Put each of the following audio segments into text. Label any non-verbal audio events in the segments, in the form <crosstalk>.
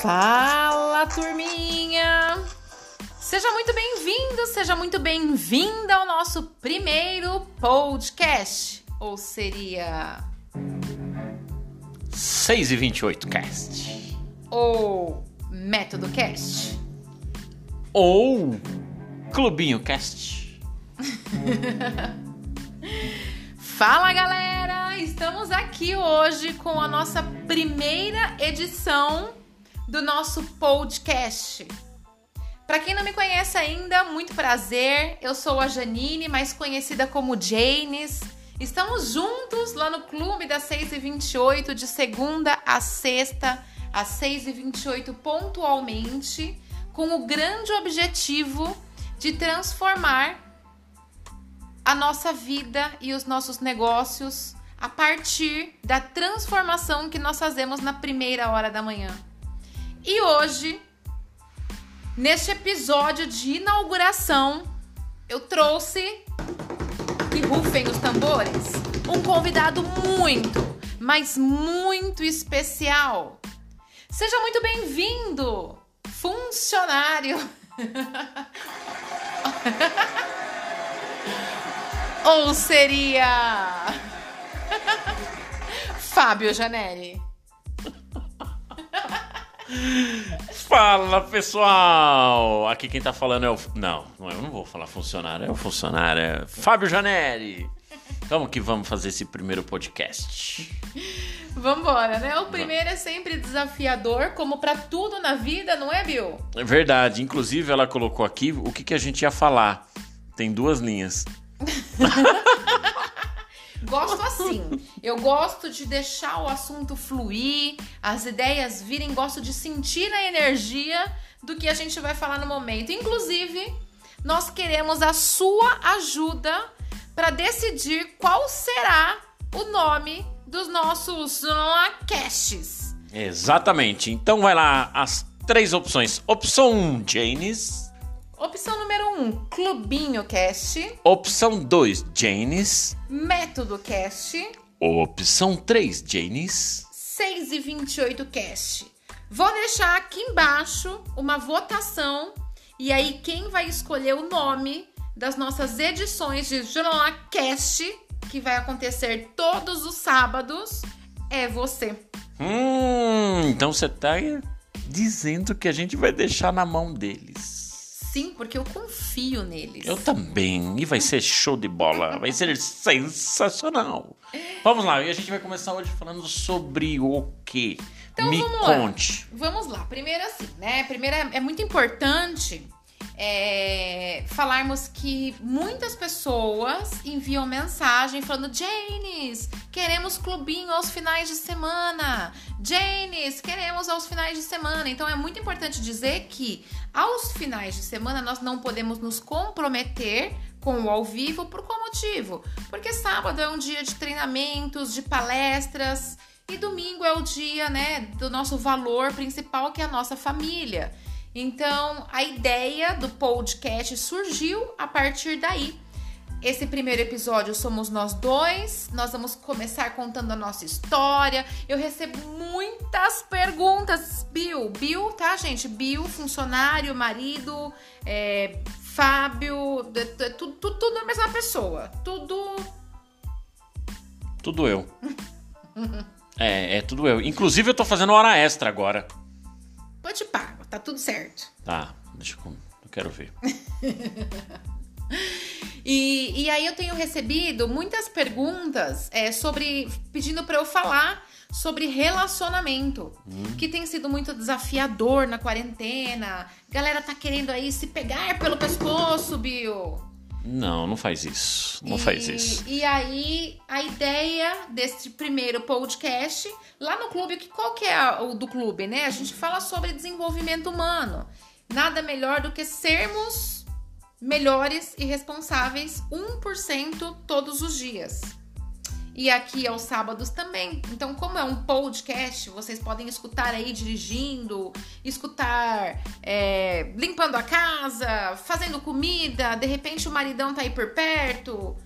Fala, turminha! Seja muito bem-vindo, seja muito bem-vinda ao nosso primeiro podcast. Ou seria. 6 e 28 cast. Ou Método Cast. Ou Clubinho Cast. <laughs> Fala, galera! Estamos aqui hoje com a nossa primeira edição do nosso podcast. Para quem não me conhece ainda, muito prazer. Eu sou a Janine, mais conhecida como Janes. Estamos juntos lá no Clube das 6 e 28 de segunda a sexta, às 6 e 28 pontualmente, com o grande objetivo de transformar a nossa vida e os nossos negócios a partir da transformação que nós fazemos na primeira hora da manhã. E hoje, neste episódio de inauguração, eu trouxe e rufem os tambores, um convidado muito, mas muito especial. Seja muito bem-vindo, funcionário. <laughs> Ou seria <laughs> Fábio Janelli. Fala pessoal! Aqui quem tá falando é o. Não, eu não vou falar funcionário, é o funcionário, é Fábio Janelli. Vamos que vamos fazer esse primeiro podcast. Vambora, né? O primeiro é sempre desafiador, como para tudo na vida, não é, Bill? É verdade. Inclusive, ela colocou aqui o que, que a gente ia falar. Tem duas linhas. <laughs> Gosto assim. Eu gosto de deixar o assunto fluir, as ideias virem, gosto de sentir a energia do que a gente vai falar no momento. Inclusive, nós queremos a sua ajuda para decidir qual será o nome dos nossos caches. Exatamente. Então vai lá as três opções. Opção 1, Janes. Opção número 1, um, Clubinho Cast. Opção 2, Janes. Método Cast. Opção 3, Janes. 6 e 28 Cast. Vou deixar aqui embaixo uma votação e aí quem vai escolher o nome das nossas edições de Jornal Cast, que vai acontecer todos os sábados, é você. Hum, então você tá dizendo que a gente vai deixar na mão deles. Sim, porque eu confio neles. Eu também. E vai ser show de bola. Vai ser sensacional. Vamos lá. E a gente vai começar hoje falando sobre o quê? Então, Me vamos conte. Lá. Vamos lá. Primeiro assim, né? Primeiro é, é muito importante é, falarmos que muitas pessoas enviam mensagem falando: Janes, queremos clubinho aos finais de semana. Janes, queremos aos finais de semana. Então é muito importante dizer que aos finais de semana nós não podemos nos comprometer com o ao vivo por qual motivo? Porque sábado é um dia de treinamentos, de palestras. E domingo é o dia, né, do nosso valor principal, que é a nossa família. Então, a ideia do podcast surgiu a partir daí. Esse primeiro episódio somos nós dois. Nós vamos começar contando a nossa história. Eu recebo muitas perguntas. Bill, Bill, tá, gente? Bill, funcionário, marido, é, Fábio, tudo, tudo, tudo a mesma pessoa. Tudo. Tudo eu. <laughs> é, é tudo eu. Inclusive, eu tô fazendo hora extra agora. Pode pago, tá tudo certo. Tá, deixa eu. Eu quero ver. <laughs> e, e aí eu tenho recebido muitas perguntas é, sobre. pedindo para eu falar sobre relacionamento, hum. que tem sido muito desafiador na quarentena. Galera tá querendo aí se pegar pelo pescoço, Bill. Não, não faz isso. Não e, faz isso. E aí, a ideia desse primeiro podcast, lá no clube, que qual que é o do clube, né? A gente fala sobre desenvolvimento humano. Nada melhor do que sermos melhores e responsáveis 1% todos os dias. E aqui aos sábados também. Então, como é um podcast, vocês podem escutar aí dirigindo, escutar é, limpando a casa, fazendo comida, de repente o maridão tá aí por perto.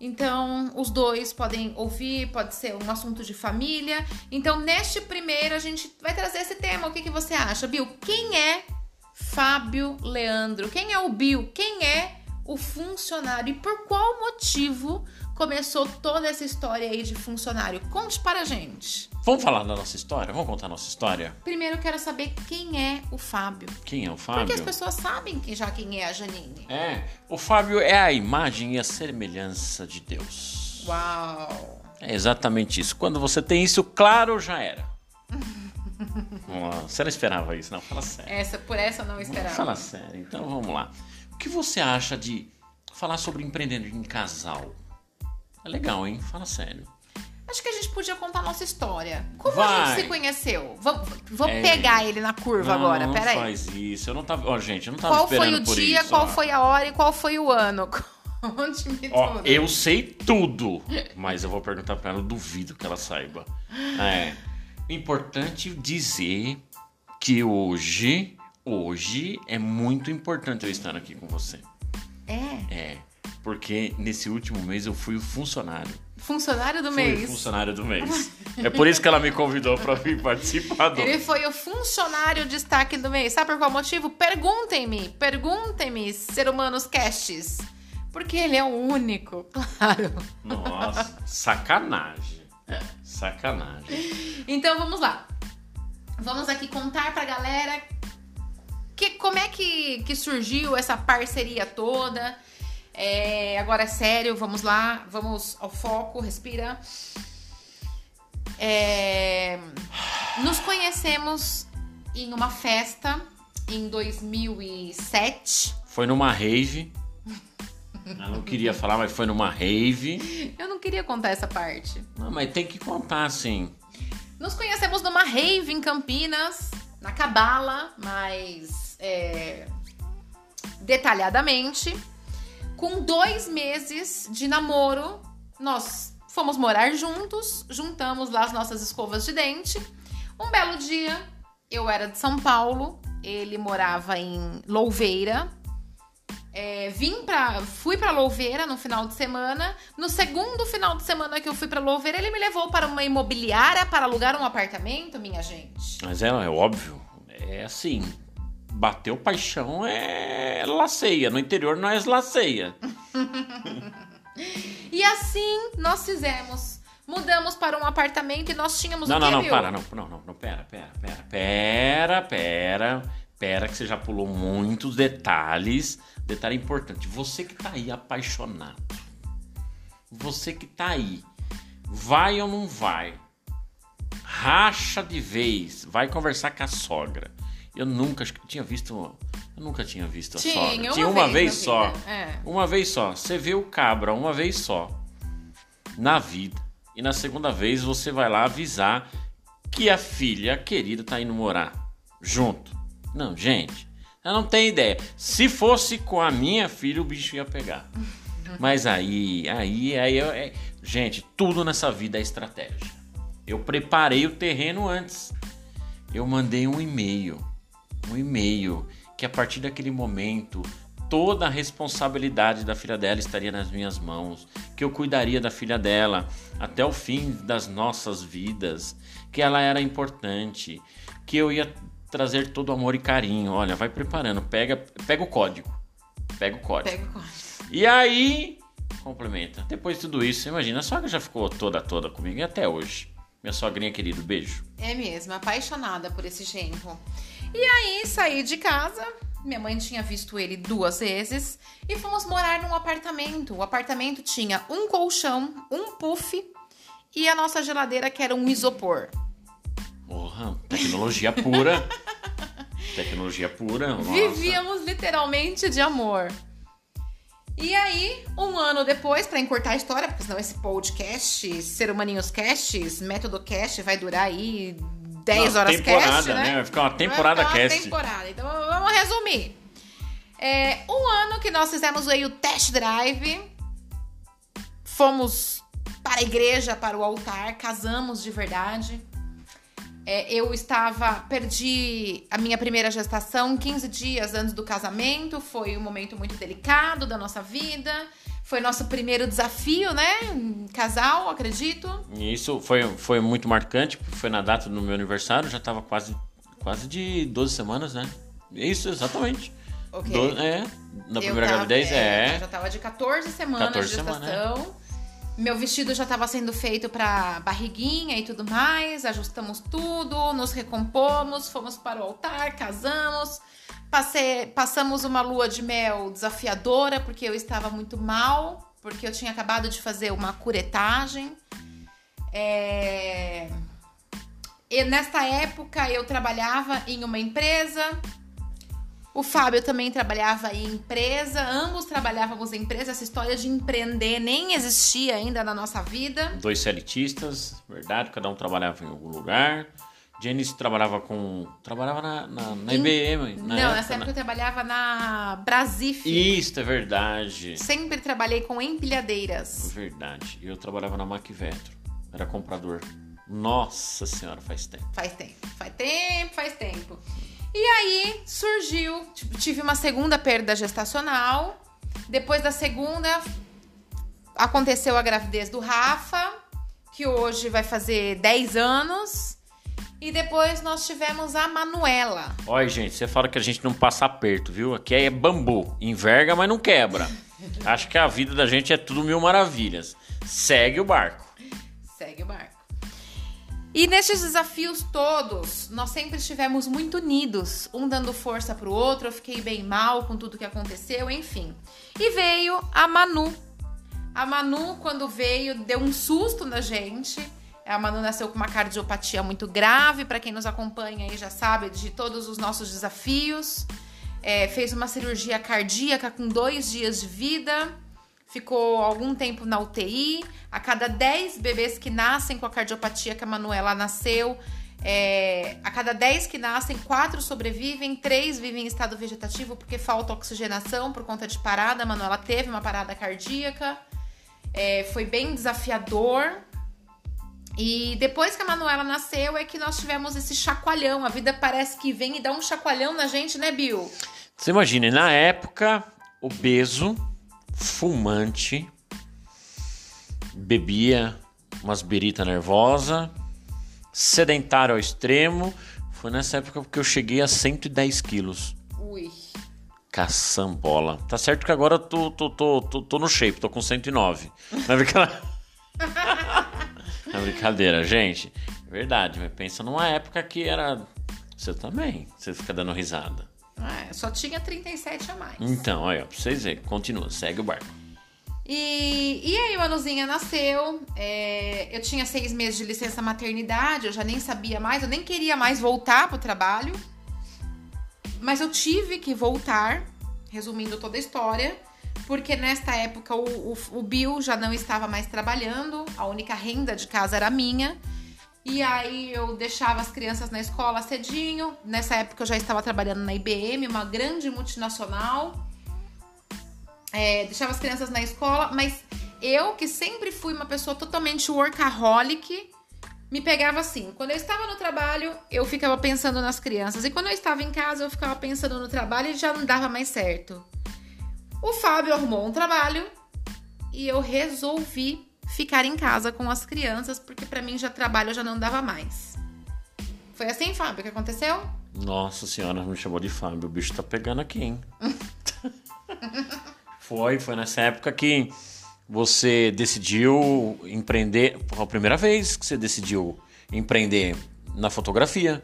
Então, os dois podem ouvir, pode ser um assunto de família. Então, neste primeiro, a gente vai trazer esse tema. O que, que você acha, Bill? Quem é Fábio Leandro? Quem é o Bill? Quem é o funcionário? E por qual motivo começou toda essa história aí de funcionário? Conte para a gente. Vamos falar da nossa história? Vamos contar a nossa história? Primeiro, eu quero saber quem é o Fábio. Quem é o Fábio? Porque as pessoas sabem que já quem é a Janine. É, o Fábio é a imagem e a semelhança de Deus. Uau! É exatamente isso. Quando você tem isso claro, já era. <laughs> você não esperava isso, não? Fala sério. Essa, por essa eu não esperava. Fala sério. Então vamos lá. O que você acha de falar sobre empreender em casal? É legal, hein? Fala sério. Acho que a gente podia contar a nossa história. Como Vai. a gente se conheceu? Vamos, vamos É. pegar ele na curva não, agora, não peraí. faz isso. Eu não tava. Ó, gente, eu não tava Qual foi esperando o por dia, isso. qual ó. foi a hora e qual foi o ano? <laughs> Conte-me Ó, tudo. eu sei tudo, mas eu vou perguntar pra ela, eu duvido que ela saiba. É importante dizer que hoje, hoje é muito importante eu estar aqui com você. É, É, porque nesse último mês eu fui o funcionário. funcionário do Fui o mês. funcionário do mês. É por isso que ela me convidou pra vir participar do. Ele foi o funcionário destaque do mês. Sabe por qual motivo? Perguntem-me, perguntem-me, ser humanos casts. Porque ele é o único, <laughs> claro. Nossa, sacanagem. Sacanagem. Então vamos lá. Vamos aqui contar pra galera que, como é que, que surgiu essa parceria toda. É, agora é sério, vamos lá, vamos ao foco, respira. É, nos conhecemos em uma festa em 2007. Foi numa rave. Eu não queria falar, mas foi numa rave. Eu não queria contar essa parte. Não, mas tem que contar, sim. Nos conhecemos numa rave em Campinas, na Cabala, mais é, detalhadamente. Com dois meses de namoro, nós fomos morar juntos, juntamos lá as nossas escovas de dente. Um belo dia, eu era de São Paulo, ele morava em Louveira. É, vim pra. Fui pra Louveira no final de semana. No segundo final de semana que eu fui pra Louveira, ele me levou para uma imobiliária para alugar um apartamento, minha gente. Mas é, é óbvio. É assim. Bateu paixão é laceia. No interior não é laceia. <laughs> E assim nós fizemos. Mudamos para um apartamento e nós tínhamos Não, o não, quê, não, para, não, não, não, não, pera, pera, pera, pera, pera, pera, que você já pulou muitos detalhes. Detalhe importante, você que tá aí apaixonado, você que tá aí, vai ou não vai? Racha de vez, vai conversar com a sogra. Eu nunca acho que tinha visto, eu nunca tinha visto a Tinha, sogra. uma tinha uma vez vez só. vida, é. Uma vez só. Você vê o cabra uma vez só na vida. E na segunda vez você vai lá avisar que a filha querida tá indo morar junto. Não, gente, eu não tenho ideia. Se fosse com a minha filha, o bicho ia pegar. <laughs> Mas aí, aí, aí, eu- é- gente, tudo nessa vida é estratégia. Eu preparei o terreno antes. Eu mandei um e-mail, um e-mail que a partir daquele momento toda a responsabilidade da filha dela estaria nas minhas mãos, que eu cuidaria da filha dela até o fim das nossas vidas, que ela era importante, que eu ia trazer todo amor e carinho. Olha, vai preparando, pega, pega o código. Pega o código. Pega o código. E aí, complementa. Depois de tudo isso, imagina, a sogra já ficou toda toda comigo e até hoje. Minha sogrinha querida, beijo. É mesmo, apaixonada por esse genro. E aí saí de casa, minha mãe tinha visto ele duas vezes e fomos morar num apartamento. O apartamento tinha um colchão, um puff e a nossa geladeira que era um isopor. Porra, tecnologia pura. <laughs> tecnologia pura. nossa. Vivíamos literalmente de amor. E aí, um ano depois, pra encurtar a história, porque senão esse podcast, Ser Humaninhos Casts, Método Cast, vai durar aí 10 Não, horas temporada, cast, né? né? Vai ficar uma temporada Vai ficar uma cast. temporada. Então vamos resumir. É, um ano que nós fizemos aí o test drive, fomos para a igreja, para o altar, casamos de verdade. É, eu estava, perdi a minha primeira gestação 15 dias antes do casamento, foi um momento muito delicado da nossa vida. Foi nosso primeiro desafio, né? Casal, acredito. E isso foi, foi muito marcante, porque foi na data do meu aniversário, já tava quase, quase de 12 semanas, né? Isso, exatamente. Ok. Do- é, na primeira tava- gravidez, é, é. Já tava de 14 semanas 14 de gestação. Meu vestido já estava sendo feito pra barriguinha e tudo mais. Ajustamos tudo, nos recompomos, fomos para o altar, casamos. Passei, passamos uma lua de mel desafiadora, porque eu estava muito mal, porque eu tinha acabado de fazer uma curetagem. É... E nesta época eu trabalhava em uma empresa, o Fábio também trabalhava em empresa, ambos trabalhávamos em empresa. Essa história de empreender nem existia ainda na nossa vida. Dois CLTistas, verdade, cada um trabalhava em algum lugar. Janice trabalhava com. Trabalhava na, na, na IBM. Na Não, época, nessa época né? eu trabalhava na Brasif. Isso, é verdade. Sempre trabalhei com empilhadeiras. Verdade. E eu trabalhava na Macvetro. Era comprador. Nossa senhora, faz tempo. Faz tempo, faz tempo, faz tempo. E aí surgiu, tive uma segunda perda gestacional. Depois da segunda, aconteceu a gravidez do Rafa, que hoje vai fazer 10 anos. E depois nós tivemos a Manuela. Olha, gente, você fala que a gente não passa aperto, viu? Aqui é bambu. Enverga, mas não quebra. <laughs> Acho que a vida da gente é tudo mil maravilhas. Segue o barco. Segue o barco. E nesses desafios todos, nós sempre estivemos muito unidos, um dando força pro outro. Eu fiquei bem mal com tudo que aconteceu, enfim. E veio a Manu. A Manu, quando veio, deu um susto na gente. A Manu nasceu com uma cardiopatia muito grave, para quem nos acompanha aí já sabe de todos os nossos desafios. É, fez uma cirurgia cardíaca com dois dias de vida ficou algum tempo na UTI. A cada 10 bebês que nascem com a cardiopatia que a Manuela nasceu, é, a cada 10 que nascem, 4 sobrevivem, 3 vivem em estado vegetativo porque falta oxigenação por conta de parada. A Manuela teve uma parada cardíaca. É, foi bem desafiador. E depois que a Manuela nasceu é que nós tivemos esse chacoalhão. A vida parece que vem e dá um chacoalhão na gente, né, Bill? Você imagina, na época, obeso, fumante, bebia umas birita nervosa, sedentário ao extremo. Foi nessa época que eu cheguei a 110 quilos. Ui. Caçambola. Tá certo que agora eu tô, tô, tô, tô, tô no shape, tô com 109. Não é é brincadeira, gente. É verdade, mas pensa numa época que era. Você também. Você fica dando risada. É, só tinha 37 a mais. Então, olha, pra vocês verem. Continua, segue o barco. E, e aí, o Anuzinha nasceu. é, eu tinha seis meses de licença maternidade, eu já nem sabia mais, eu nem queria mais voltar pro trabalho. Mas eu tive que voltar, resumindo toda a história, porque nesta época o, o, o Bill já não estava mais trabalhando, a única renda de casa era minha. E aí eu deixava as crianças na escola cedinho. Nessa época eu já estava trabalhando na IBM, uma grande multinacional. É, deixava as crianças na escola, mas eu, que sempre fui uma pessoa totalmente workaholic, me pegava assim. Quando eu estava no trabalho, eu ficava pensando nas crianças. E quando eu estava em casa, eu ficava pensando no trabalho e já não dava mais certo. O Fábio arrumou um trabalho e eu resolvi ficar em casa com as crianças, porque pra mim já trabalho já não dava mais. Foi assim, Fábio, que aconteceu? Nossa senhora, me chamou de Fábio. O bicho tá pegando aqui, hein? <laughs> foi, foi nessa época que você decidiu empreender. Foi a primeira vez que você decidiu empreender na fotografia.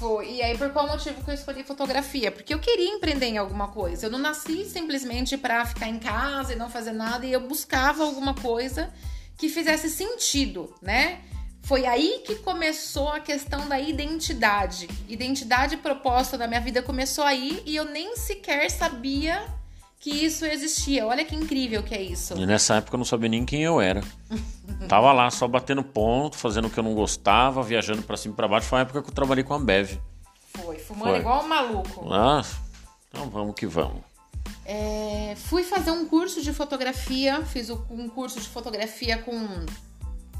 Foi. E aí, por qual motivo que eu escolhi fotografia? Porque eu queria empreender em alguma coisa. Eu não nasci simplesmente pra ficar em casa e não fazer nada, e eu buscava alguma coisa que fizesse sentido, né? Foi aí que começou a questão da identidade. Identidade propósito da minha vida começou aí e eu nem sequer sabia que isso existia. Olha que incrível que é isso. E nessa época eu não sabia nem quem eu era. <laughs> Tava lá só batendo ponto, fazendo o que eu não gostava, viajando pra cima e pra baixo. Foi a época que eu trabalhei com a Ambev. Foi, fumando Foi. igual um maluco. Ah, então vamos que vamos. É, fui fazer um curso de fotografia, fiz o- um curso de fotografia com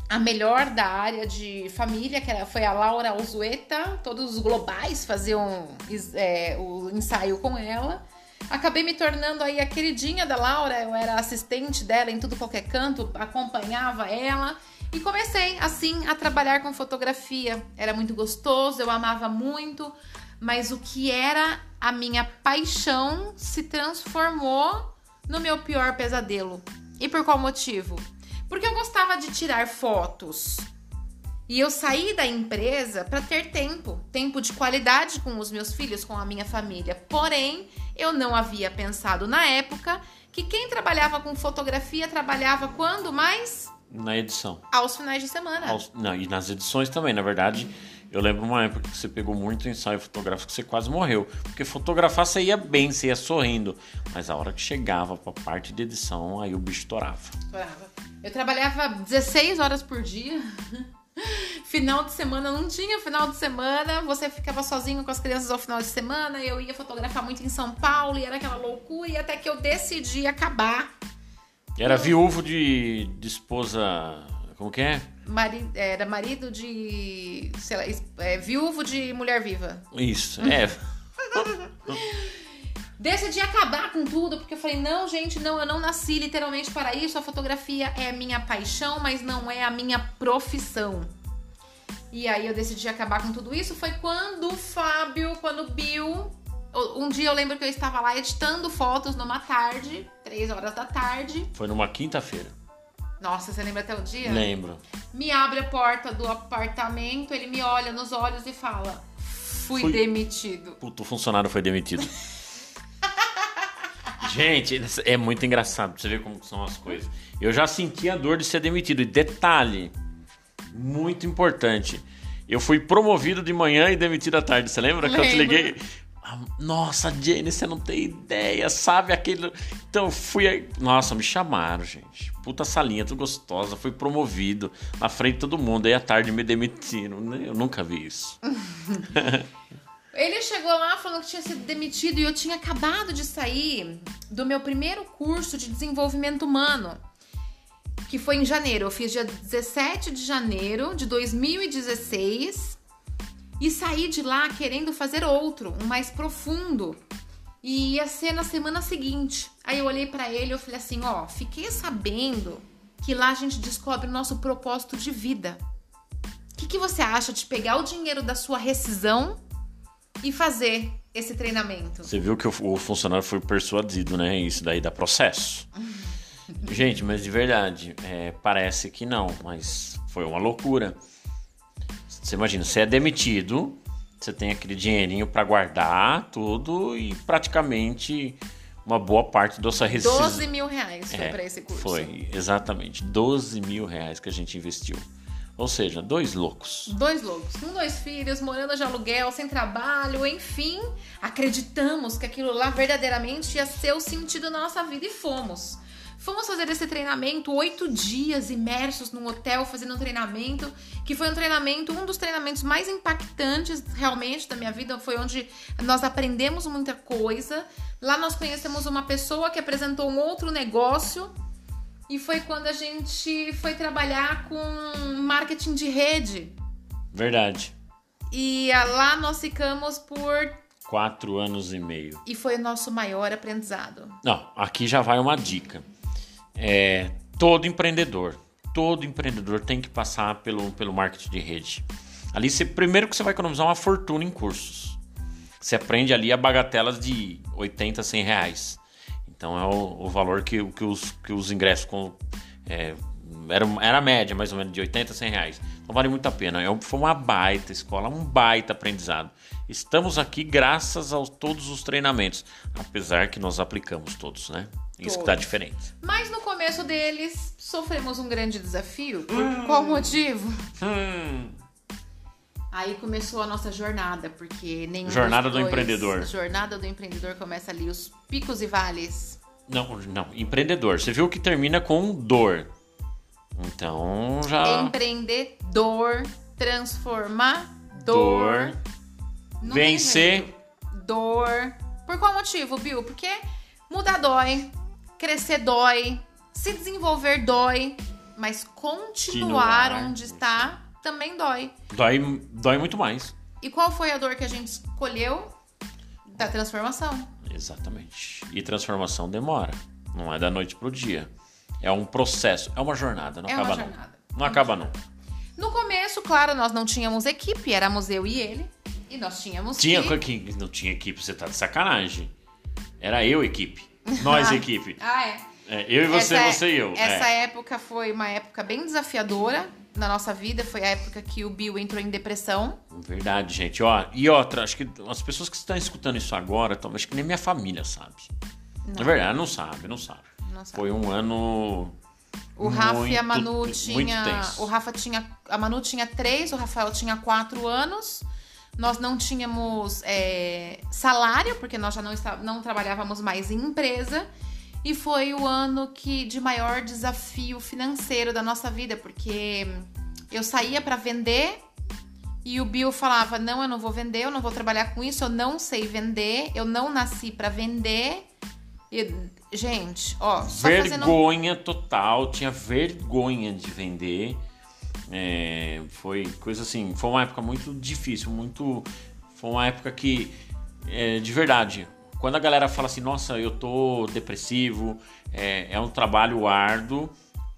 a melhor da área de família, que era, foi a Laura Alzueta. Todos os globais faziam é, o ensaio com ela. Acabei me tornando aí a queridinha da Laura, eu era assistente dela em tudo qualquer canto, acompanhava ela e comecei assim a trabalhar com fotografia. Era muito gostoso, eu amava muito, mas o que era a minha paixão se transformou no meu pior pesadelo. E por qual motivo? Porque eu gostava de tirar fotos. E eu saí da empresa para ter tempo, tempo de qualidade com os meus filhos, com a minha família. Porém, eu não havia pensado na época que quem trabalhava com fotografia trabalhava quando mais? Na edição. Aos finais de semana. Aos- não, e nas edições também, na verdade. Eu lembro uma época que você pegou muito ensaio fotográfico que você quase morreu. Porque fotografar você ia bem, você ia sorrindo. Mas a hora que chegava pra parte de edição, aí o bicho torava. Brava. Eu trabalhava 16 horas por dia. <laughs> Final de semana não tinha final de semana, você ficava sozinho com as crianças ao final de semana. Eu ia fotografar muito em São Paulo e era aquela loucura. E até que eu decidi acabar. Era viúvo de, de esposa. Como que é? Mari- era marido de. sei lá, é, viúvo de mulher viva. Isso, é. <laughs> Decidi acabar com tudo, porque eu falei, não, gente, não, eu não nasci literalmente para isso. A fotografia é a minha paixão, mas não é a minha profissão. E aí eu decidi acabar com tudo isso. Foi quando o Fábio, quando o Bill. Um dia eu lembro que eu estava lá editando fotos numa tarde, três horas da tarde. Foi numa quinta-feira. Nossa, você lembra até o dia? Lembro. Me abre a porta do apartamento, ele me olha nos olhos e fala: Fui, Fui. demitido. Puto, o funcionário foi demitido. <laughs> Gente, é muito engraçado pra você ver como são as coisas. Eu já senti a dor de ser demitido. E detalhe, muito importante. Eu fui promovido de manhã e demitido à tarde. Você lembra que eu te Lembro. liguei? Ah, Nossa, Jenny, você não tem ideia, sabe aquele. Então eu fui aí. Nossa, me chamaram, gente. Puta salinha, tudo gostosa. Fui promovido na frente de todo mundo. Aí à tarde me demitiram. Eu nunca vi isso. <laughs> Ele chegou lá falando que tinha sido demitido e eu tinha acabado de sair do meu primeiro curso de desenvolvimento humano, que foi em janeiro. Eu fiz dia 17 de janeiro de 2016 e saí de lá querendo fazer outro, um mais profundo. E ia ser na semana seguinte. Aí eu olhei pra ele e falei assim, ó, fiquei sabendo que lá a gente descobre o nosso propósito de vida. O que, que você acha de pegar o dinheiro da sua rescisão e fazer esse treinamento? Você viu que o, o funcionário foi persuadido, né? Isso daí dá processo. <laughs> Gente, mas de verdade, é, parece que não, mas foi uma loucura. Você imagina, você é demitido, você tem aquele dinheirinho pra guardar tudo e praticamente uma boa parte da sua rescisão. 12 mil reais foi É, pra esse curso. Foi, exatamente. 12 mil reais que a gente investiu. Ou seja, dois loucos. Dois loucos, com dois filhos, morando de aluguel, sem trabalho, enfim, acreditamos que aquilo lá verdadeiramente ia ser o sentido da nossa vida e fomos. Fomos fazer esse treinamento, oito dias imersos num hotel fazendo um treinamento, que foi um treinamento, um dos treinamentos mais impactantes realmente da minha vida, foi onde nós aprendemos muita coisa. Lá nós conhecemos uma pessoa que apresentou um outro negócio e foi quando a gente foi trabalhar com marketing de rede. Verdade. E ah, lá nós ficamos por. Quatro anos e meio. E foi o nosso maior aprendizado. Não, aqui já vai uma dica. É, todo empreendedor, todo empreendedor tem que passar pelo, pelo marketing de rede. Ali, você, primeiro que você vai economizar uma fortuna em cursos. Você aprende ali a bagatelas de 80, 100 reais. Então é o, o valor que, que, os, que os ingressos com, é, era, era a média, mais ou menos, de 80 a 100 reais. Então vale muito a pena. É, foi uma baita escola, um baita aprendizado. Estamos aqui graças a todos os treinamentos, apesar que nós aplicamos todos, né? Isso que tá diferente. Mas no começo deles, sofremos um grande desafio. Por qual motivo? Hum, Aí começou a nossa jornada, porque nenhum Jornada do dois- empreendedor. Jornada do empreendedor começa ali, os picos e vales. não, não, empreendedor. Você viu que termina com dor. Então já. Empreendedor, transformador. Dor. Vencer. Dor. Por qual motivo, Bill? Porque mudar dói, crescer dói, se desenvolver dói, mas continuar Continuar. onde está também dói. Dói, dói muito mais. E qual foi a dor que a gente escolheu? Da transformação. Exatamente. E transformação demora. Não é da noite pro dia. É um processo, é uma jornada, não É acaba uma jornada. Não acaba nunca. No começo, claro, nós não tínhamos equipe, éramos eu e ele. E nós tínhamos Tinha que... não tinha equipe, você tá de sacanagem. Era eu equipe. Nós <laughs> equipe. Ah, é. É, eu e você, Essa- você e eu. Essa é. época foi uma época bem desafiadora na nossa vida. Foi a época que o Bill entrou em depressão. Verdade, gente. Ó, e outra, acho que as pessoas que estão escutando isso agora, talvez que nem minha família sabe. Não. É verdade, não sabe, não sabe. Não sabe. Foi um ano. O Rafa e a muito- Manu muito tinha. O Rafa tinha. A Manu tinha três, o Rafael tinha quatro anos. Nós não tínhamos é, salário, porque nós já não, está, não trabalhávamos mais em empresa. E foi o ano que de maior desafio financeiro da nossa vida, porque eu saía para vender e o Bill falava: Não, eu não vou vender, eu não vou trabalhar com isso, eu não sei vender, eu não nasci para vender. E, gente, ó, só fazendo vergonha total, tinha vergonha de vender. É, foi coisa assim, foi uma época muito difícil, muito. Foi uma época que, é, de verdade, quando a galera fala assim, nossa, eu tô depressivo, é, é um trabalho árduo,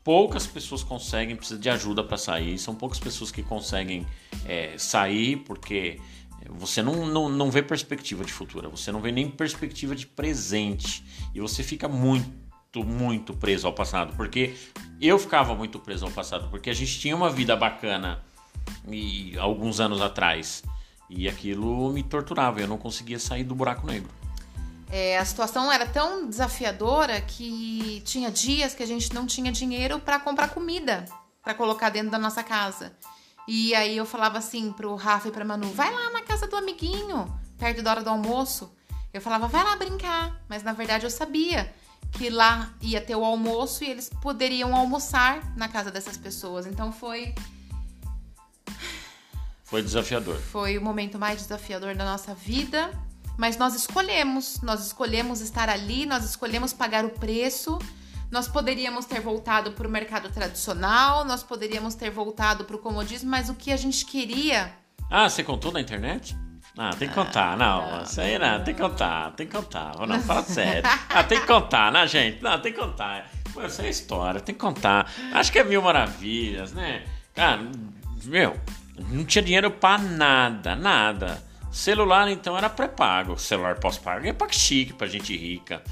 poucas pessoas conseguem, precisa de ajuda para sair, são poucas pessoas que conseguem é, sair, porque você não, não, não vê perspectiva de futuro, você não vê nem perspectiva de presente, e você fica muito muito preso ao passado, porque eu ficava muito preso ao passado, porque a gente tinha uma vida bacana e alguns anos atrás e aquilo me torturava, eu não conseguia sair do buraco negro. É, a situação era tão desafiadora que tinha dias que a gente não tinha dinheiro para comprar comida para colocar dentro da nossa casa. E aí eu falava assim pro Rafa e pra Manu: vai lá na casa do amiguinho, perto da hora do almoço. Eu falava: vai lá brincar. Mas na verdade eu sabia que lá ia ter o almoço e eles poderiam almoçar na casa dessas pessoas. Então foi, Foi desafiador. foi o momento mais desafiador da nossa vida. Mas nós escolhemos, nós escolhemos estar ali, nós escolhemos pagar o preço. Nós poderíamos ter voltado para o mercado tradicional, nós poderíamos ter voltado para o comodismo, mas o que a gente queria Ah, você contou na internet? Ah, tem que contar, não, isso aí não, tem que contar, tem que contar, não, fala sério. Ah, tem que contar, né, gente? Não, tem que contar. Pô, Isso é história, tem que contar. Acho que é mil maravilhas, né? Cara, meu, não tinha dinheiro pra nada, nada. Celular, então, era pré-pago. Celular pós-pago é pra chique, pra gente rica.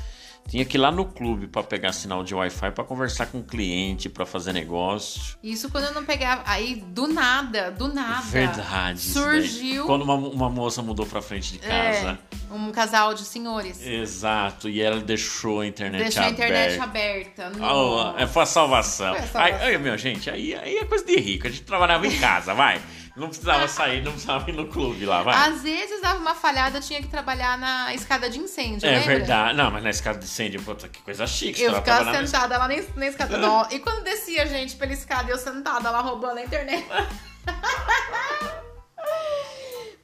Tinha que ir lá no clube pra pegar sinal de Wi-Fi pra conversar com o cliente, pra fazer negócio. Isso quando eu não pegava. Aí, do nada, do nada. Verdade. Surgiu Quando uma, uma moça mudou pra frente de casa. é, um casal de senhores. Exato, e ela deixou a internet Deixou a internet aberta. aberta. Oh, é pra salvação. Foi a salvação. Aí, aí, meu, gente, aí, aí é coisa de rico. A gente trabalhava em casa, vai. Não precisava sair, não precisava ir no clube lá, vai. Às vezes dava uma falhada, eu tinha que trabalhar na escada de incêndio, é lembra? verdade. Não, mas na escada de incêndio, puta, que coisa chique. Eu ficava trabalhando na- sentada lá na, na escada. Nó, <laughs> E quando descia, gente, pela escada, eu sentada lá roubando a internet. <laughs>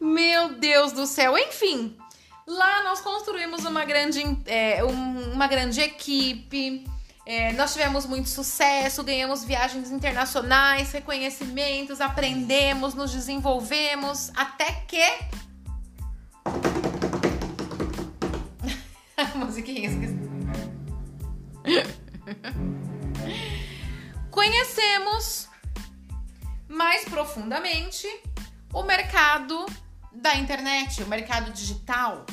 Meu Deus do céu. Enfim, lá nós construímos uma grande, é, um- uma grande equipe. É, nós tivemos muito sucesso, ganhamos viagens internacionais, reconhecimentos, aprendemos, nos desenvolvemos, até que. <laughs> Musiquinha. Conhecemos mais profundamente o mercado da internet, o mercado digital.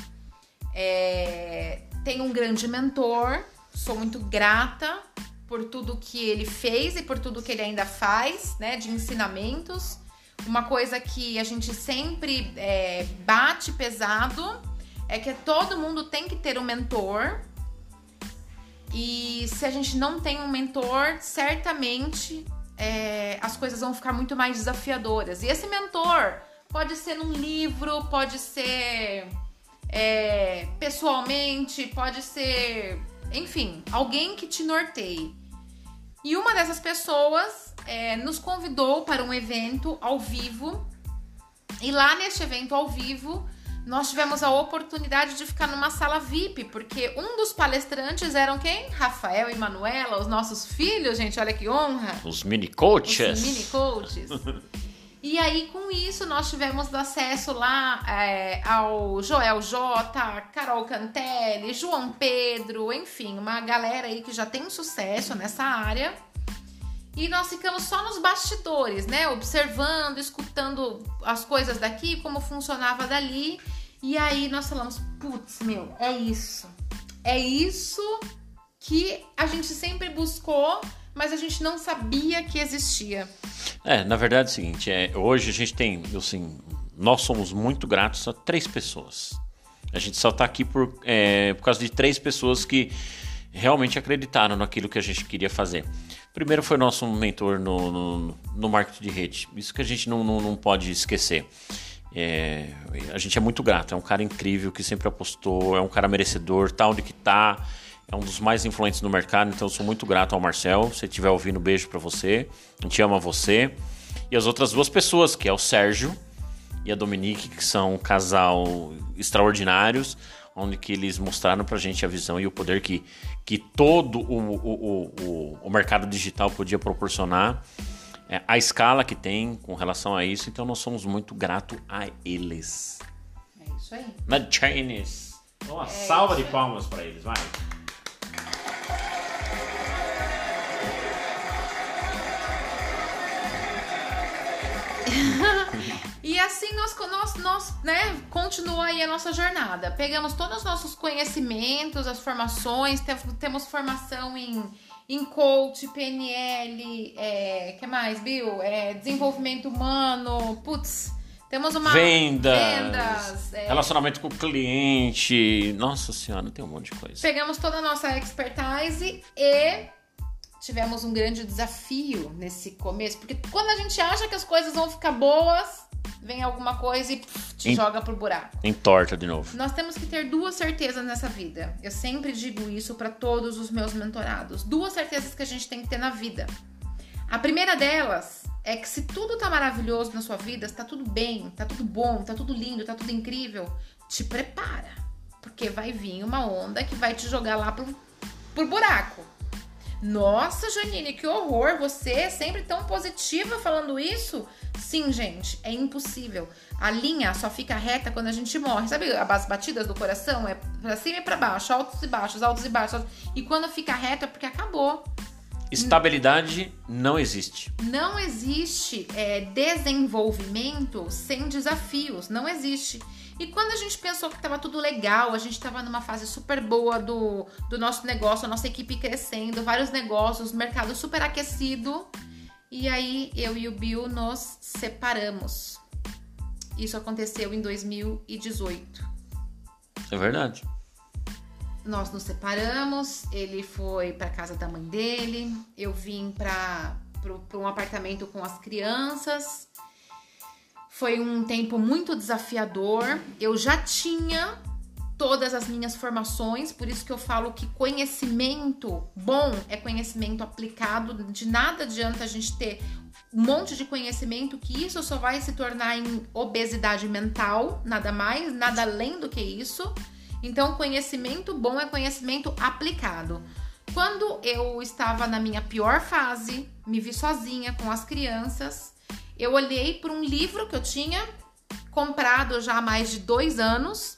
É, tem um grande mentor, sou muito grata por tudo que ele fez e por tudo que ele ainda faz, né, de ensinamentos. Uma coisa que a gente sempre é, bate pesado é que todo mundo tem que ter um mentor. E se a gente não tem um mentor, certamente é, as coisas vão ficar muito mais desafiadoras. E esse mentor pode ser num livro, pode ser é, pessoalmente, pode ser, enfim, alguém que te norteie. E uma dessas pessoas é, nos convidou para um evento ao vivo. E lá neste evento ao vivo, nós tivemos a oportunidade de ficar numa sala VIP, porque um dos palestrantes eram quem? Rafael e Manuela, os nossos filhos, gente, olha que honra. Os mini coaches. Os mini coaches. <laughs> E aí, com isso, nós tivemos acesso lá é, ao Joel J, Carol Cantelli, João Pedro, enfim, uma galera aí que já tem sucesso nessa área. E nós ficamos só nos bastidores, né? Observando, escutando as coisas daqui, como funcionava dali. E aí nós falamos, putz, meu, é isso. É isso que a gente sempre buscou, mas a gente não sabia que existia. É, na verdade é o seguinte, é, hoje a gente tem, assim, nós somos muito gratos a três pessoas. A gente só está aqui por, é, por causa de três pessoas que realmente acreditaram naquilo que a gente queria fazer. Primeiro foi nosso mentor no, no, no marketing de rede. Isso que a gente não, não, não pode esquecer. É, a gente é muito grato, é um cara incrível que sempre apostou, é um cara merecedor, tá onde que tá, é um dos mais influentes no mercado, então eu sou muito grato ao Marcel. Se estiver ouvindo, beijo para você. A gente ama você. E as outras duas pessoas, que é o Sérgio e a Dominique, que são um casal extraordinários onde que eles mostraram para a gente a visão e o poder que, que todo o, o, o, o mercado digital podia proporcionar, é, a escala que tem com relação a isso, então nós somos muito gratos a eles. É isso aí. Na Chinese. Uma é salva de palmas para eles, vai. <laughs> e assim nós, nós, nós né, continua aí a nossa jornada. Pegamos todos os nossos conhecimentos, as formações, temos formação em, em coach, PNL, é, que mais, Bill? É, desenvolvimento humano, putz. Temos uma. Vendas. vendas é. Relacionamento com o cliente. Nossa senhora, tem um monte de coisa. Pegamos toda a nossa expertise e tivemos um grande desafio nesse começo, porque quando a gente acha que as coisas vão ficar boas, vem alguma coisa e pff, te em, joga pro buraco. Entorta de novo. Nós temos que ter duas certezas nessa vida. Eu sempre digo isso para todos os meus mentorados. Duas certezas que a gente tem que ter na vida. A primeira delas é que se tudo tá maravilhoso na sua vida, se tá tudo bem, tá tudo bom, tá tudo lindo, tá tudo incrível, te prepara. Porque vai vir uma onda que vai te jogar lá pro, pro buraco. Nossa, Janine, que horror! Você é sempre tão positiva falando isso? Sim, gente, é impossível. A linha só fica reta quando a gente morre. Sabe as batidas do coração? É pra cima e pra baixo, altos e baixos, altos e baixos. E quando fica reto é porque acabou. Estabilidade não existe. Não existe é, desenvolvimento sem desafios. Não existe. E quando a gente pensou que estava tudo legal, a gente estava numa fase super boa do, do nosso negócio, a nossa equipe crescendo, vários negócios, mercado super aquecido. E aí eu e o Bill nos separamos. Isso aconteceu em 2018. É verdade. Nós nos separamos, ele foi para casa da mãe dele, eu vim para um apartamento com as crianças foi um tempo muito desafiador. Eu já tinha todas as minhas formações, por isso que eu falo que conhecimento bom é conhecimento aplicado. De nada adianta a gente ter um monte de conhecimento que isso só vai se tornar em obesidade mental, nada mais, nada além do que isso. Então, conhecimento bom é conhecimento aplicado. Quando eu estava na minha pior fase, me vi sozinha com as crianças, eu olhei para um livro que eu tinha comprado já há mais de dois anos,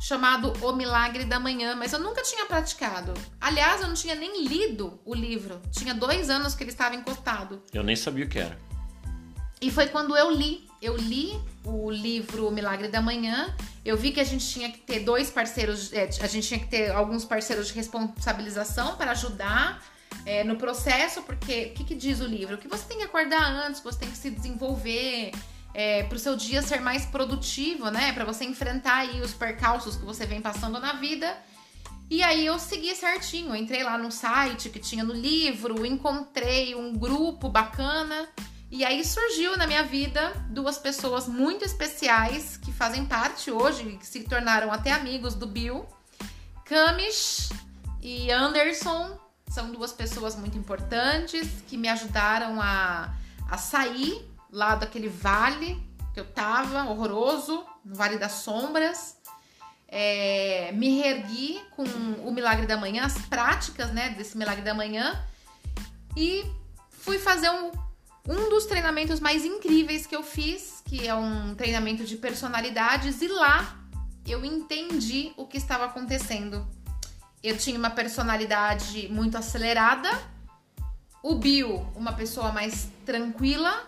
chamado O Milagre da Manhã, mas eu nunca tinha praticado. Aliás, eu não tinha nem lido o livro. Tinha dois anos que ele estava encostado. Eu nem sabia o que era. E foi quando eu li. Eu li o livro O Milagre da Manhã. Eu vi que a gente tinha que ter dois parceiros, é, a gente tinha que ter alguns parceiros de responsabilização para ajudar é, no processo, porque o que, que, diz o livro? Que você tem que acordar antes, você tem que se desenvolver é, para o seu dia ser mais produtivo, né? Para você enfrentar aí os percalços que você vem passando na vida. E aí eu segui certinho, eu entrei lá no site que tinha no livro, encontrei um grupo bacana. E aí surgiu na minha vida duas pessoas muito especiais que fazem parte hoje, que se tornaram até amigos do Bill, Camish e Anderson, são duas pessoas muito importantes que me ajudaram a, a sair lá daquele vale que eu tava, horroroso, no Vale das Sombras. É, me reergui com o Milagre da Manhã, as práticas né, desse Milagre da Manhã, e fui fazer um um dos treinamentos mais incríveis que eu fiz, que é um treinamento de personalidades, e lá eu entendi o que estava acontecendo. Eu tinha uma personalidade muito acelerada, o Bill, uma pessoa mais tranquila,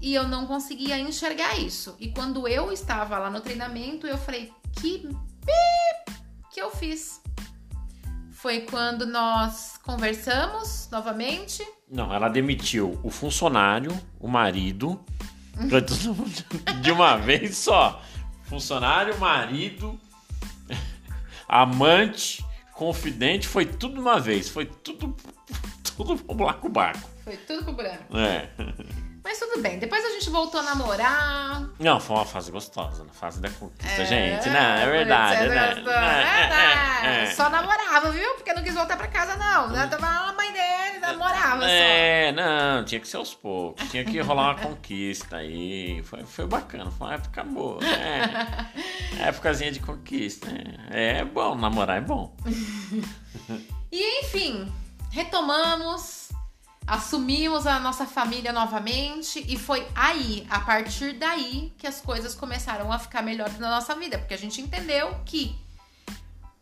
e eu não conseguia enxergar isso. E quando eu estava lá no treinamento, eu falei: que pip que eu fiz? Foi quando nós conversamos novamente. Não, ela demitiu o funcionário, o marido, <laughs> de uma vez só. Funcionário, marido, <laughs> amante, confidente, foi tudo de uma vez. Foi tudo, <laughs> tudo pro com o barco. Foi tudo pro branco. É. Mas tudo bem, depois a gente voltou a namorar. Não, foi uma fase gostosa, na fase da conquista, É, gente, né? É verdade, você né? gostou, É, é é, verdade. é, é. Só namorava, viu? Porque não quis voltar pra casa, não. né? Tava lá a mãe dele, namorava É, não, tinha que ser aos poucos, tinha que rolar uma conquista aí. Foi, foi bacana, foi uma época boa. É, <laughs> épocazinha de conquista. É, é bom, namorar é bom. <laughs> E enfim, retomamos, assumimos a nossa família novamente e foi aí, a partir daí, que as coisas começaram a ficar melhores na nossa vida, porque a gente entendeu que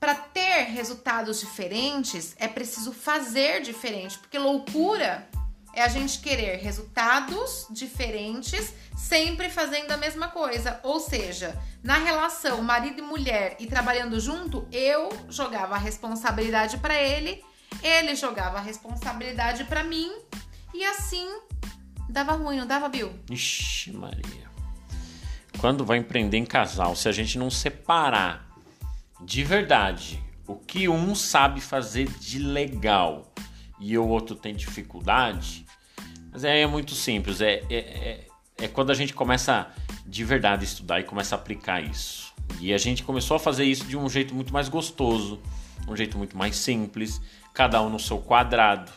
para ter resultados diferentes é preciso fazer diferente, porque loucura é a gente querer resultados diferentes sempre fazendo a mesma coisa. Ou seja, na relação marido e mulher e trabalhando junto, eu jogava a responsabilidade para ele, ele jogava a responsabilidade para mim e assim dava ruim, não dava, Bill? Ixi, Maria. Quando vai empreender em casal, se a gente não separar de verdade o que um sabe fazer de legal e o outro tem dificuldade, mas é, é muito simples. É, é, é, é quando a gente começa de verdade a estudar e começa a aplicar isso. E a gente começou a fazer isso de um jeito muito mais gostoso, um jeito muito mais simples, cada um no seu quadrado.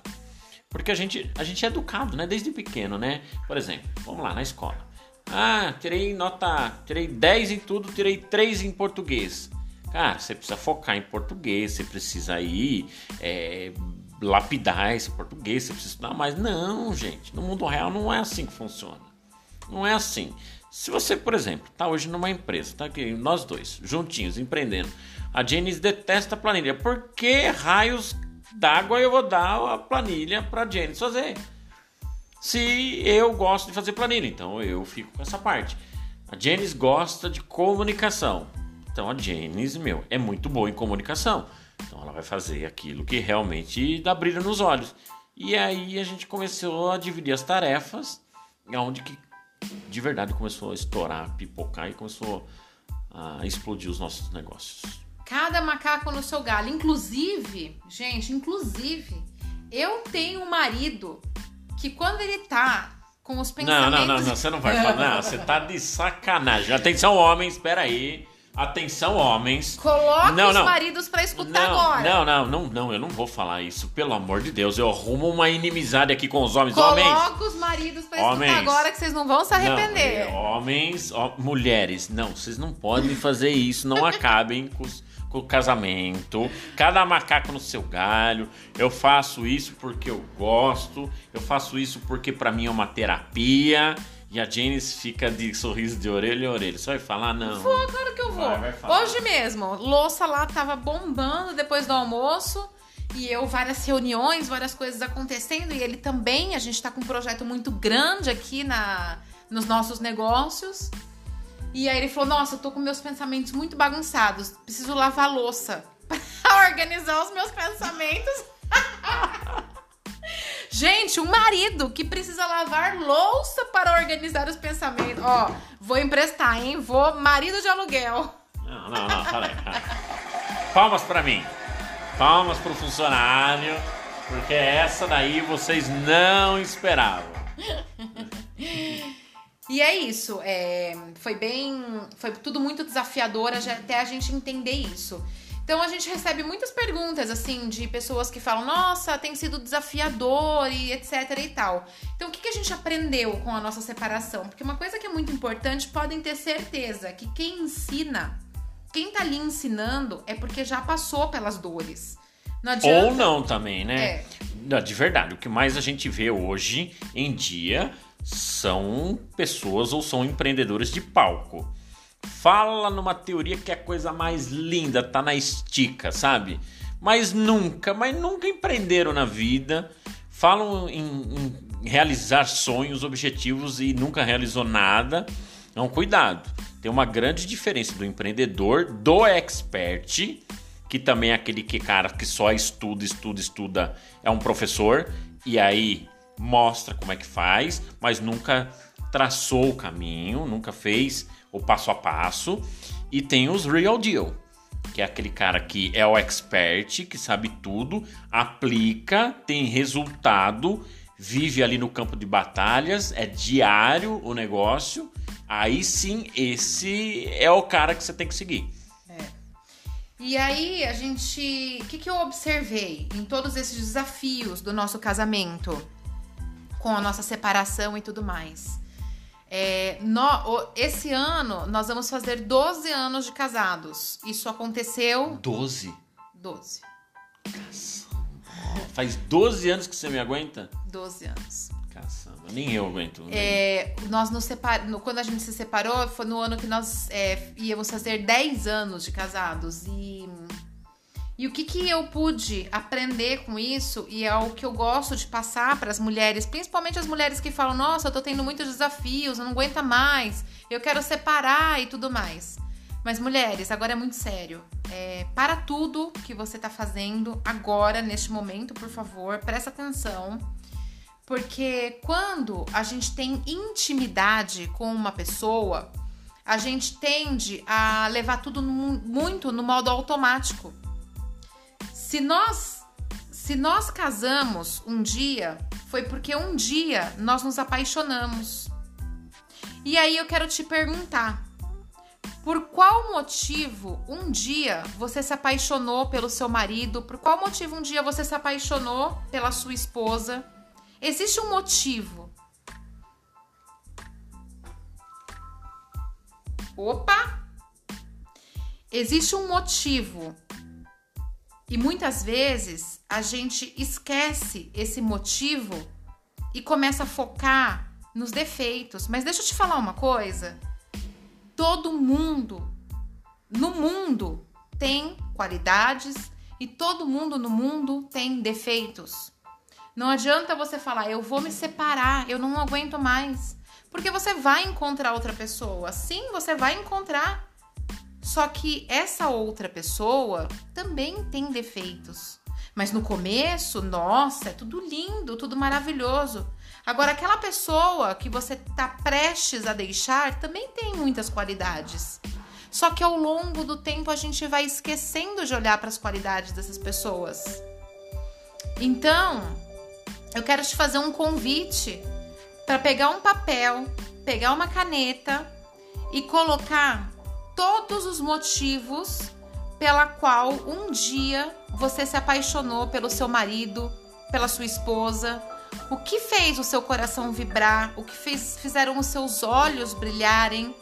Porque a gente, a gente é educado, né? Desde pequeno, né? Por exemplo, vamos lá, na escola. Ah, tirei nota, tirei 10 em tudo, tirei 3 em português. Cara, você precisa focar em português, você precisa aí é, lapidar esse português, você precisa estudar mais. Não, gente, no mundo real não é assim que funciona. Não é assim. Se você, por exemplo, tá hoje numa empresa, tá aqui, nós dois, juntinhos, empreendendo. A Janice detesta planilha. Por que raios d'água eu vou dar a planilha pra Janice fazer? Se eu gosto de fazer planilha, então eu fico com essa parte. A Janice gosta de comunicação. Então a Janice, meu, é muito boa em comunicação. Então ela vai fazer aquilo que realmente dá brilho nos olhos. E aí a gente começou a dividir as tarefas, onde que de verdade começou a estourar, pipocar e começou a explodir os nossos negócios. Cada macaco no seu galho. Inclusive, gente, inclusive, eu tenho um marido que quando ele tá com os Não, pensamentos. não, não, não, você não vai falar. Não, você tá de sacanagem. Atenção, homens, espera aí. Atenção, homens. Coloque Não, os não. maridos pra escutar Não, agora. não, não, não, não, eu não vou falar isso. Pelo amor de Deus, eu arrumo uma inimizade aqui com os homens. Homens. Coloque os maridos pra escutar Homens. agora que vocês não vão se arrepender. Não, é, homens, ó, mulheres, não, vocês não podem fazer isso, não <laughs> acabem com, os- com o casamento. Cada macaco no seu galho. Eu faço isso porque eu gosto, eu faço isso porque pra mim é uma terapia. E a Janice fica de sorriso de orelha a orelha. Você vai falar, não. Vou, claro que eu vou. Vai, vai. Hoje mesmo, louça lá tava bombando depois do almoço. E eu, várias reuniões, várias coisas acontecendo. E ele também, a gente tá com um projeto muito grande aqui na, nos nossos negócios. E aí ele falou: Nossa, eu tô com meus pensamentos muito bagunçados. Preciso lavar louça <laughs> pra organizar os meus pensamentos. <laughs> Gente, um marido que precisa lavar louça para organizar os pensamentos. Ó, vou emprestar, hein? Vou. Marido de aluguel. Não, não, não, peraí. Palmas pra mim. Palmas pro funcionário. Porque essa daí vocês não esperavam. <laughs> E é isso. é, foi bem. Foi tudo muito desafiador até a gente entender isso. Então a gente recebe muitas perguntas, assim, de pessoas que falam, nossa, tem sido desafiador e etc e tal. Então o que, que a gente aprendeu com a nossa separação? Porque uma coisa que é muito importante, podem ter certeza que quem ensina, quem tá ali ensinando, é porque já passou pelas dores. Não adianta. Ou não também, né? É. De verdade, o que mais a gente vê hoje em dia são pessoas ou são empreendedores de palco. Fala numa teoria que é a coisa mais linda, tá na estica, sabe? Mas nunca, mas nunca empreenderam na vida. Falam em, em realizar sonhos, objetivos e nunca realizou nada. Então, cuidado. Tem uma grande diferença do empreendedor, do expert, que também é aquele que cara que só estuda, estuda, estuda, é um professor e aí mostra como é que faz, mas nunca traçou o caminho, nunca fez o passo a passo. E tem os real deal, que é aquele cara que é o expert, que sabe tudo, aplica, tem resultado, vive ali no campo de batalhas, é diário o negócio. Aí sim, esse é o cara que você tem que seguir. É. E aí, a gente. O que, que eu observei em todos esses desafios do nosso casamento? Com a nossa separação e tudo mais. É, no, esse ano nós vamos fazer 12 anos de casados. Isso aconteceu. 12? 12. Faz 12 anos que você me aguenta? 12 anos. Caçamba, nem eu aguento. Nem. É, nós nos separ... Quando a gente se separou, foi no ano que nós é, íamos fazer 10 anos de casados. E e o que, que eu pude aprender com isso, e é o que eu gosto de passar para as mulheres, principalmente as mulheres que falam: Nossa, eu tô tendo muitos desafios, eu não aguento mais, eu quero separar e tudo mais. Mas, mulheres, agora é muito sério. É, para tudo que você tá fazendo agora, neste momento, por favor, presta atenção. Porque quando a gente tem intimidade com uma pessoa, a gente tende a levar tudo muito no modo automático. Se nós se nós casamos um dia, foi porque um dia nós nos apaixonamos. E aí eu quero te perguntar: por qual motivo um dia você se apaixonou pelo seu marido? Por qual motivo um dia você se apaixonou pela sua esposa? Existe um motivo. Opa! Existe um motivo e muitas vezes a gente esquece esse motivo e começa a focar nos defeitos. Mas deixa eu te falar uma coisa: todo mundo no mundo tem qualidades e todo mundo no mundo tem defeitos. Não adianta você falar, eu vou me separar, eu não aguento mais. Porque você vai encontrar outra pessoa. Sim, você vai encontrar. Só que essa outra pessoa também tem defeitos. Mas no começo, nossa, é tudo lindo, tudo maravilhoso. Agora, aquela pessoa que você está prestes a deixar também tem muitas qualidades. Só que ao longo do tempo a gente vai esquecendo de olhar para as qualidades dessas pessoas. Então, eu quero te fazer um convite para pegar um papel, pegar uma caneta e colocar todos os motivos pela qual um dia você se apaixonou pelo seu marido, pela sua esposa, o que fez o seu coração vibrar, o que fez, fizeram os seus olhos brilharem.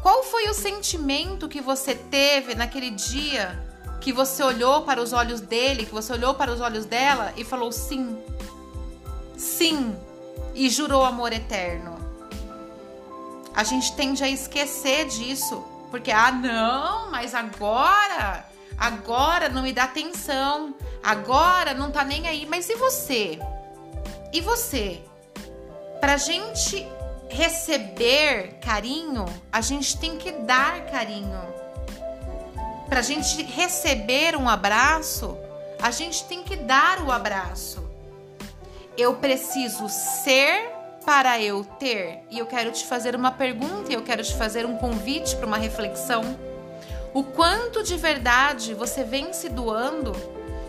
Qual foi o sentimento que você teve naquele dia que você olhou para os olhos dele, que você olhou para os olhos dela e falou sim, sim, e jurou amor eterno? A gente tende a esquecer disso porque, ah, não, mas agora, agora não me dá atenção, agora não tá nem aí. Mas e você? E você? Pra gente receber carinho, a gente tem que dar carinho. Pra gente receber um abraço, a gente tem que dar o abraço. Eu preciso ser para eu ter? E eu quero te fazer uma pergunta e eu quero te fazer um convite para uma reflexão. O quanto de verdade você vem se doando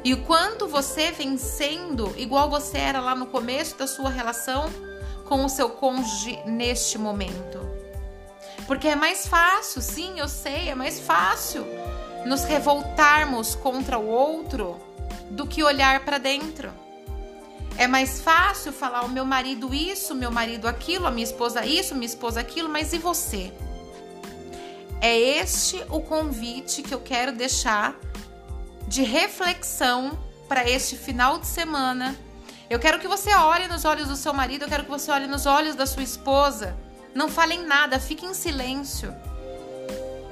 e o quanto você vem sendo igual você era lá no começo da sua relação com o seu cônjuge neste momento. Porque é mais fácil, sim, eu sei, é mais fácil nos revoltarmos contra o outro do que olhar para dentro. É mais fácil falar o meu marido isso, meu marido aquilo, a minha esposa isso, minha esposa aquilo, mas e você? É este o convite que eu quero deixar de reflexão para este final de semana. Eu quero que você olhe nos olhos do seu marido, eu quero que você olhe nos olhos da sua esposa. Não falem nada, fiquem em silêncio.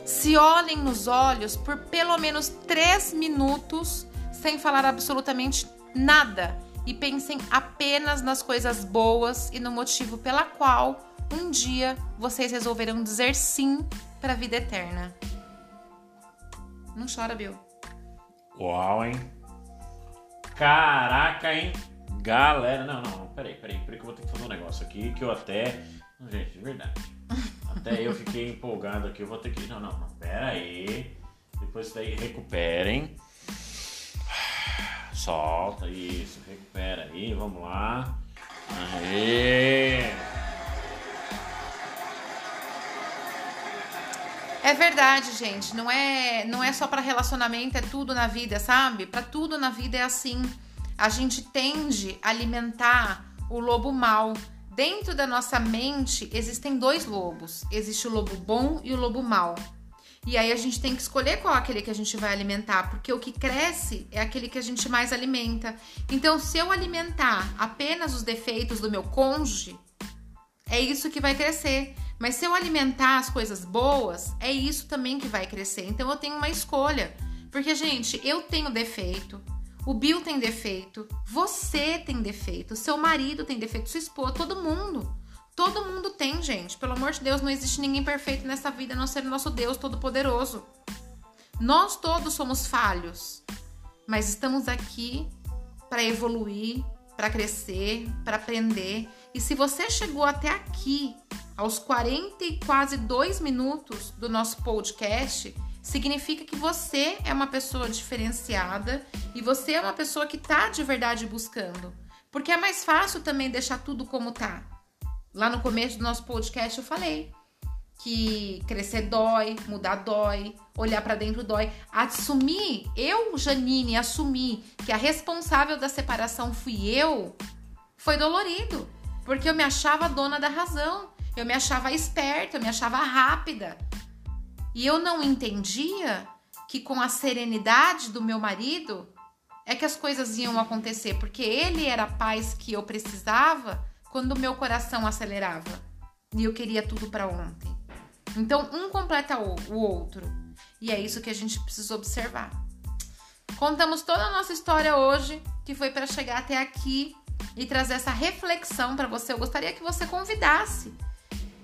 Se olhem nos olhos por pelo menos três minutos sem falar absolutamente nada e pensem apenas nas coisas boas e no motivo pela qual um dia vocês resolverão dizer sim para a vida eterna. Não chora, Bill. Uau, hein? Caraca, hein? Galera, não, não, peraí, peraí, peraí que eu vou ter que fazer um negócio aqui que eu até. Gente, de verdade. Até eu fiquei empolgado aqui, eu vou ter que. Não, não, não, pera aí. Depois daí recuperem. Solta, isso, recupera aí, vamos lá. Aê! É verdade, gente. Não é, não é só para relacionamento, é tudo na vida, sabe? Para tudo na vida é assim. A gente tende a alimentar o lobo mal. Dentro da nossa mente existem dois lobos. Existe o lobo bom e o lobo mal. E aí a gente tem que escolher qual é aquele que a gente vai alimentar, porque o que cresce é aquele que a gente mais alimenta. Então, se eu alimentar apenas os defeitos do meu cônjuge, é isso que vai crescer. Mas se eu alimentar as coisas boas, é isso também que vai crescer. Então eu tenho uma escolha. Porque, gente, eu tenho defeito, o Bill tem defeito, você tem defeito, seu marido tem defeito, sua esposa, todo mundo. Todo mundo tem, gente. Pelo amor de Deus, não existe ninguém perfeito nessa vida a não ser o nosso Deus Todo-Poderoso. Nós todos somos falhos, mas estamos aqui para evoluir, para crescer, para aprender. E se você chegou até aqui aos 40 e quase dois minutos do nosso podcast, significa que você é uma pessoa diferenciada e você é uma pessoa que está de verdade buscando. Porque é mais fácil também deixar tudo como tá. Lá no começo do nosso podcast eu falei que crescer dói, mudar dói, olhar para dentro dói. Assumir, eu, Janine, assumir que a responsável da separação fui eu, foi dolorido, porque eu me achava dona da razão. Eu me achava esperta, eu me achava rápida. E eu não entendia que com a serenidade do meu marido é que as coisas iam acontecer, porque ele era a paz que eu precisava quando meu coração acelerava e eu queria tudo para ontem. Então, um completa o outro. E é isso que a gente precisa observar. Contamos toda a nossa história hoje, que foi para chegar até aqui e trazer essa reflexão para você. Eu gostaria que você convidasse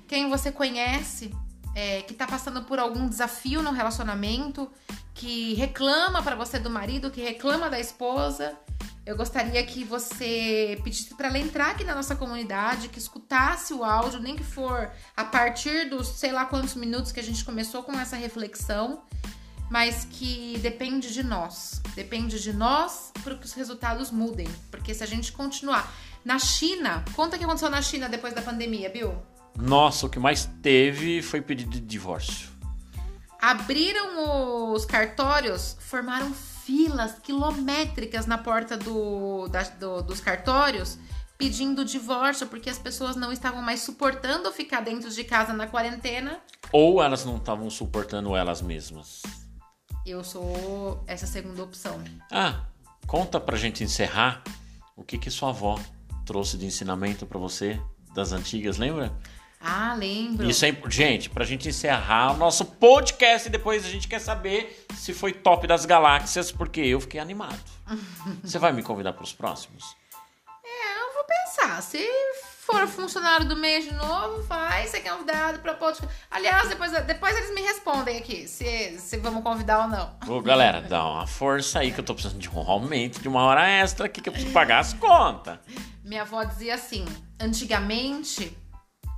quem você conhece é, que tá passando por algum desafio no relacionamento, que reclama para você do marido, que reclama da esposa. Eu gostaria que você pedisse para ela entrar aqui na nossa comunidade, que escutasse o áudio, nem que for a partir dos sei lá quantos minutos que a gente começou com essa reflexão, mas que depende de nós. Depende de nós para que os resultados mudem. Porque se a gente continuar. Na China, conta o que aconteceu na China depois da pandemia, Bill? Nossa, o que mais teve foi pedido de divórcio. Abriram os cartórios, formaram filas quilométricas na porta do, da, do, dos cartórios pedindo divórcio porque as pessoas não estavam mais suportando ficar dentro de casa na quarentena. Ou elas não estavam suportando elas mesmas. Eu sou essa segunda opção. Ah, conta pra gente encerrar o que que sua avó trouxe de ensinamento para você das antigas, lembra? Ah, lembro. Isso é gente, pra gente encerrar o nosso podcast e depois a gente quer saber se foi top das galáxias, porque eu fiquei animado. <laughs> Você vai me convidar para os próximos? É, eu vou pensar. Se for funcionário do mês de novo, vai ser convidado para podcast. Aliás, depois, depois eles me respondem aqui se, se vamos convidar ou não. Ô, galera, dá uma força aí que eu tô precisando de um aumento de uma hora extra aqui que eu preciso pagar as contas. Minha avó dizia assim: antigamente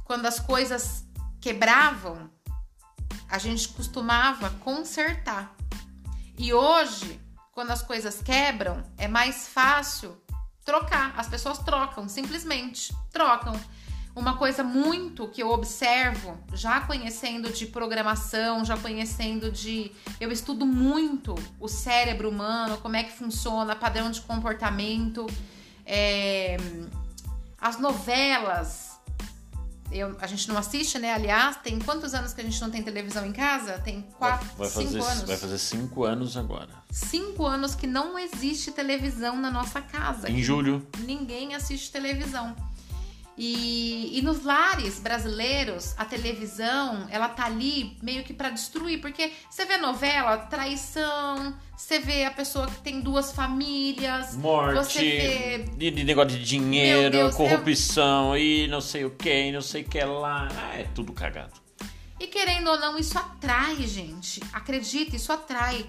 quando as coisas quebravam, a gente costumava consertar. E hoje, quando as coisas quebram, é mais fácil trocar. As pessoas trocam, simplesmente trocam. Uma coisa muito que eu observo, já conhecendo de programação, já conhecendo de. Eu estudo muito o cérebro humano, como é que funciona, padrão de comportamento. É, as novelas eu, a gente não assiste, né? Aliás, tem quantos anos que a gente não tem televisão em casa? Tem quatro, vai, vai cinco fazer, anos. Vai fazer cinco anos agora. Cinco anos que não existe televisão na nossa casa. Em julho. Ninguém assiste televisão. E, e nos lares brasileiros, a televisão, ela tá ali meio que para destruir, porque você vê novela, traição, você vê a pessoa que tem duas famílias, Morte, você vê de, de negócio de dinheiro, Deus, corrupção e não sei o que, e não sei o que lá. Ah, é tudo cagado. E querendo ou não, isso atrai, gente. Acredita, isso atrai.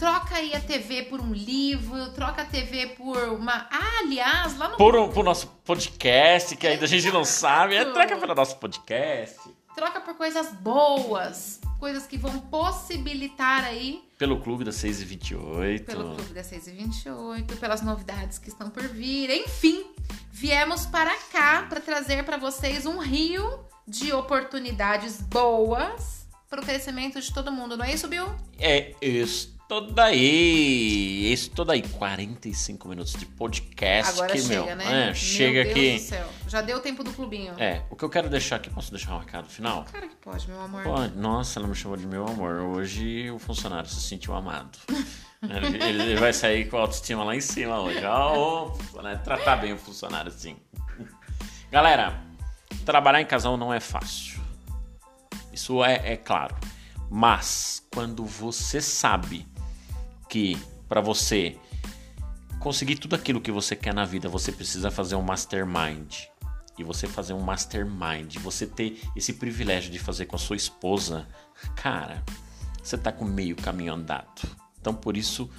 Troca aí a TV por um livro, troca a TV por uma. Ah, aliás, lá no. Por, um, por nosso podcast, que ainda a gente não sabe, é, troca pelo nosso podcast. Troca por coisas boas, coisas que vão possibilitar aí. Pelo Clube das 6 e 28 Pelo Clube das 6 e 28 pelas novidades que estão por vir. Enfim, viemos para cá para trazer para vocês um rio de oportunidades boas para o crescimento de todo mundo, não é isso, Bill? É isso daí. Isso daí. 45 minutos de podcast. Agora que, chega, meu, né? É, chega meu aqui. Deus do céu. Já deu o tempo do clubinho. É, o que eu quero deixar aqui, posso deixar um recado final? Claro que pode, meu amor. Pode. Nossa, ela me chamou de meu amor. Hoje o funcionário se sentiu amado. <laughs> ele, ele- vai sair com a autoestima lá em cima hoje. Ó, o- né, tratar bem o funcionário, sim. Galera, trabalhar em casal não é fácil. Isso é, é claro. Mas quando você sabe que para você conseguir tudo aquilo que você quer na vida, você precisa fazer um mastermind. E você fazer um mastermind, você ter esse privilégio de fazer com a sua esposa, cara, você tá com meio caminho andado. Então por isso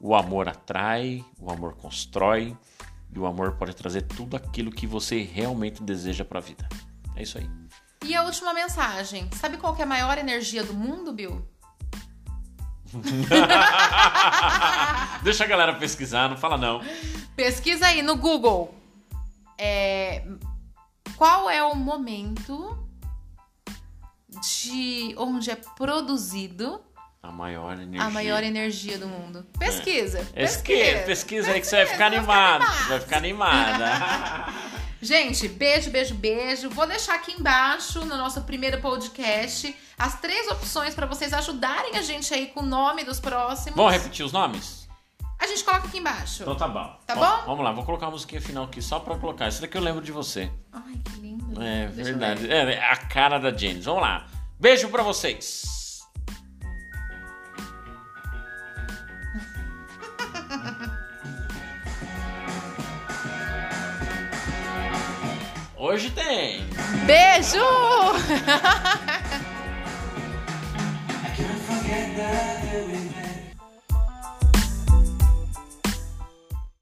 o amor atrai, o amor constrói e o amor pode trazer tudo aquilo que você realmente deseja pra vida. É isso aí. E a última mensagem. Sabe qual é a maior energia do mundo, Bill? <laughs> Deixa a galera pesquisar, não fala não. Pesquisa aí no Google. É, Qual é o momento de onde é produzido A maior energia. a maior energia do mundo? Pesquisa. Pesquisa, pesquisa aí que você vai ficar Pesquisa, animado. Vai ficar animada. <laughs> Gente, beijo, beijo, beijo. Vou deixar aqui embaixo no nosso primeiro podcast as três opções para vocês ajudarem a gente aí com o nome dos próximos. Vamos repetir os nomes? A gente coloca aqui embaixo. Então tá bom. Tá Ó, bom? Vamos lá, vou colocar a musiquinha final aqui só pra colocar. Isso daqui eu lembro de você. Ai, que lindo. É Deixa verdade. ver. É a cara da James. Vamos lá. Beijo pra vocês. Hoje tem. Beijo! I can't forget that